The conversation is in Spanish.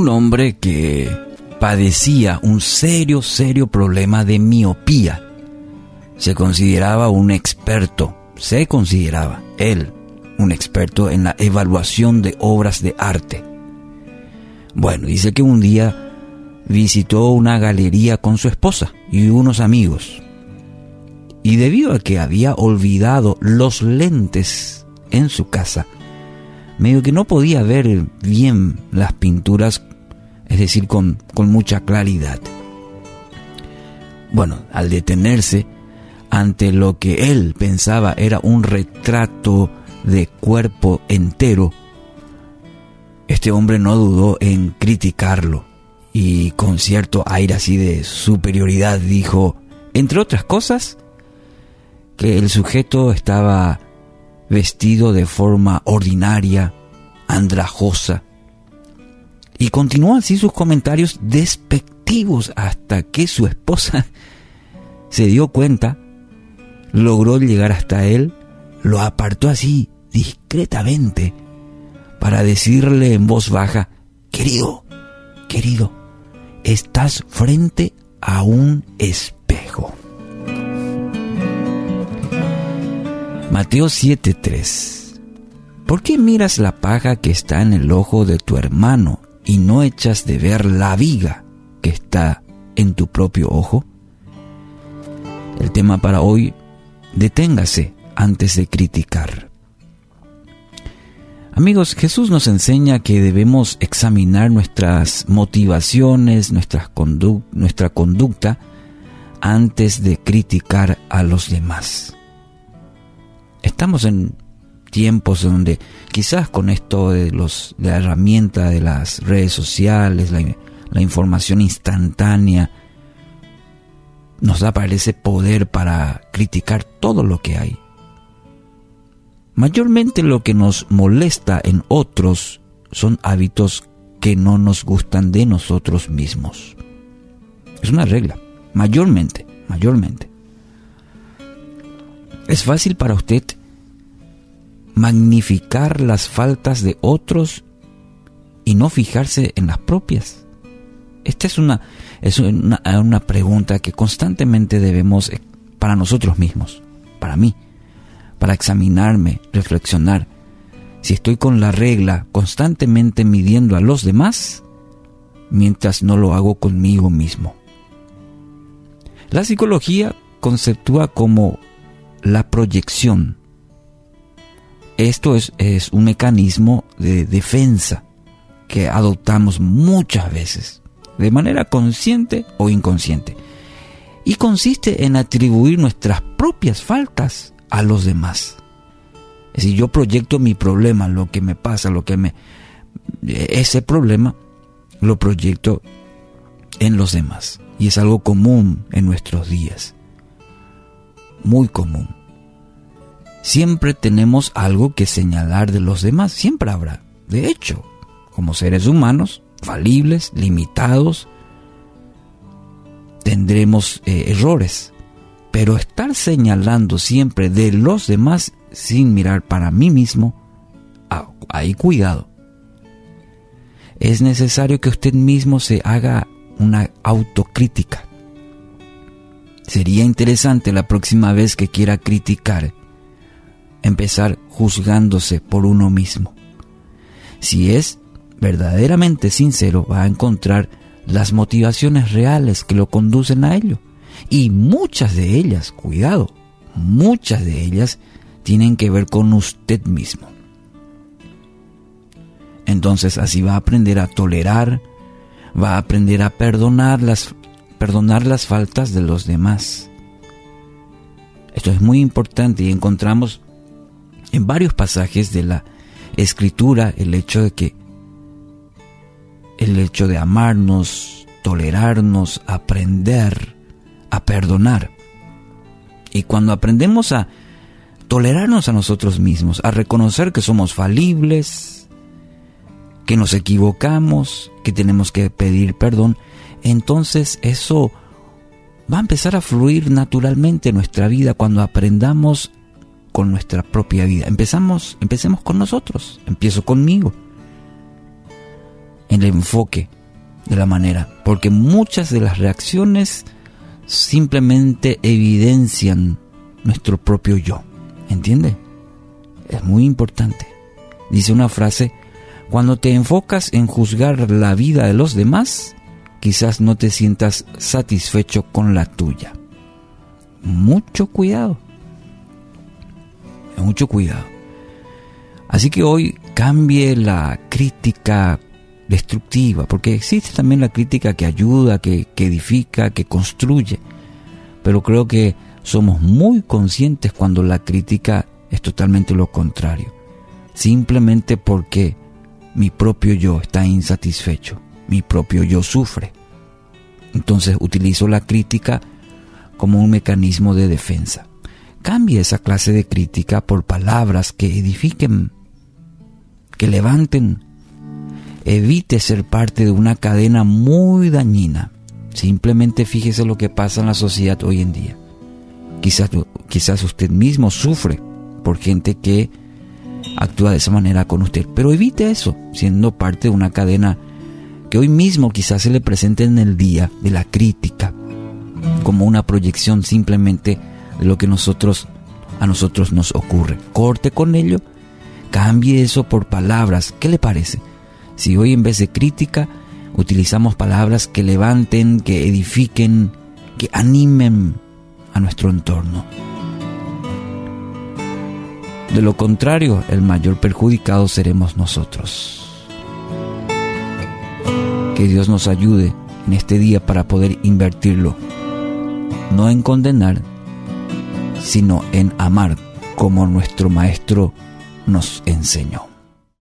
un hombre que padecía un serio, serio problema de miopía. Se consideraba un experto, se consideraba él un experto en la evaluación de obras de arte. Bueno, dice que un día visitó una galería con su esposa y unos amigos. Y debido a que había olvidado los lentes en su casa, medio que no podía ver bien las pinturas es decir, con, con mucha claridad. Bueno, al detenerse ante lo que él pensaba era un retrato de cuerpo entero, este hombre no dudó en criticarlo y con cierto aire así de superioridad dijo, entre otras cosas, que el sujeto estaba vestido de forma ordinaria, andrajosa, y continuó así sus comentarios despectivos hasta que su esposa se dio cuenta, logró llegar hasta él, lo apartó así discretamente para decirle en voz baja, querido, querido, estás frente a un espejo. Mateo 7:3 ¿Por qué miras la paja que está en el ojo de tu hermano y no echas de ver la viga que está en tu propio ojo? El tema para hoy, deténgase antes de criticar. Amigos, Jesús nos enseña que debemos examinar nuestras motivaciones, nuestra conducta, antes de criticar a los demás. Estamos en tiempos donde quizás con esto de, los, de la herramienta de las redes sociales, la, la información instantánea, nos da parece poder para criticar todo lo que hay. Mayormente lo que nos molesta en otros son hábitos que no nos gustan de nosotros mismos. Es una regla, mayormente, mayormente. Es fácil para usted magnificar las faltas de otros y no fijarse en las propias? Esta es una, es una, una pregunta que constantemente debemos eh, para nosotros mismos, para mí, para examinarme, reflexionar. Si estoy con la regla constantemente midiendo a los demás, mientras no lo hago conmigo mismo. La psicología conceptúa como la proyección esto es, un mecanismo de defensa que adoptamos muchas veces, de manera consciente o inconsciente, y consiste en atribuir nuestras propias faltas a los demás. Es decir, yo proyecto mi problema, lo que me pasa, lo que me... Ese problema lo proyecto en los demás. Y es algo común en nuestros días. Muy común. Siempre tenemos algo que señalar de los demás, siempre habrá. De hecho, como seres humanos, falibles, limitados, tendremos eh, errores. Pero estar señalando siempre de los demás sin mirar para mí mismo, ah, hay cuidado. Es necesario que usted mismo se haga una autocrítica. Sería interesante la próxima vez que quiera criticar empezar juzgándose por uno mismo. Si es verdaderamente sincero, va a encontrar las motivaciones reales que lo conducen a ello. Y muchas de ellas, cuidado, muchas de ellas tienen que ver con usted mismo. Entonces así va a aprender a tolerar, va a aprender a perdonar las, perdonar las faltas de los demás. Esto es muy importante y encontramos en varios pasajes de la escritura el hecho de que el hecho de amarnos, tolerarnos, aprender a perdonar. Y cuando aprendemos a tolerarnos a nosotros mismos, a reconocer que somos falibles, que nos equivocamos, que tenemos que pedir perdón, entonces eso va a empezar a fluir naturalmente en nuestra vida cuando aprendamos con nuestra propia vida. Empezamos, empecemos con nosotros. Empiezo conmigo. el enfoque de la manera, porque muchas de las reacciones simplemente evidencian nuestro propio yo. ¿Entiende? Es muy importante. Dice una frase, cuando te enfocas en juzgar la vida de los demás, quizás no te sientas satisfecho con la tuya. Mucho cuidado. Mucho cuidado. Así que hoy cambie la crítica destructiva, porque existe también la crítica que ayuda, que, edifica, que construye, pero creo que somos muy conscientes cuando la crítica es totalmente lo contrario, simplemente porque mi propio yo está insatisfecho, mi propio yo sufre. Entonces utilizo la crítica como un mecanismo de defensa. Cambie esa clase de crítica por palabras que edifiquen, que levanten evite ser parte de una cadena muy dañina. Simplemente fíjese lo que pasa en la sociedad hoy en día. Quizás, quizás usted mismo sufre por gente que actúa de esa manera con usted, pero evite eso, siendo parte de una cadena que hoy mismo quizás se le presente en el día de la crítica, como una proyección simplemente de lo que nosotros a nosotros nos ocurre. Corte con ello, cambie eso por palabras. ¿Qué le parece? Si hoy en vez de crítica utilizamos palabras que levanten, que edifiquen, que animen a nuestro entorno. De lo contrario, el mayor perjudicado seremos nosotros. Que Dios nos ayude en este día para poder invertirlo, no en condenar, sino en amar como nuestro Maestro nos enseñó.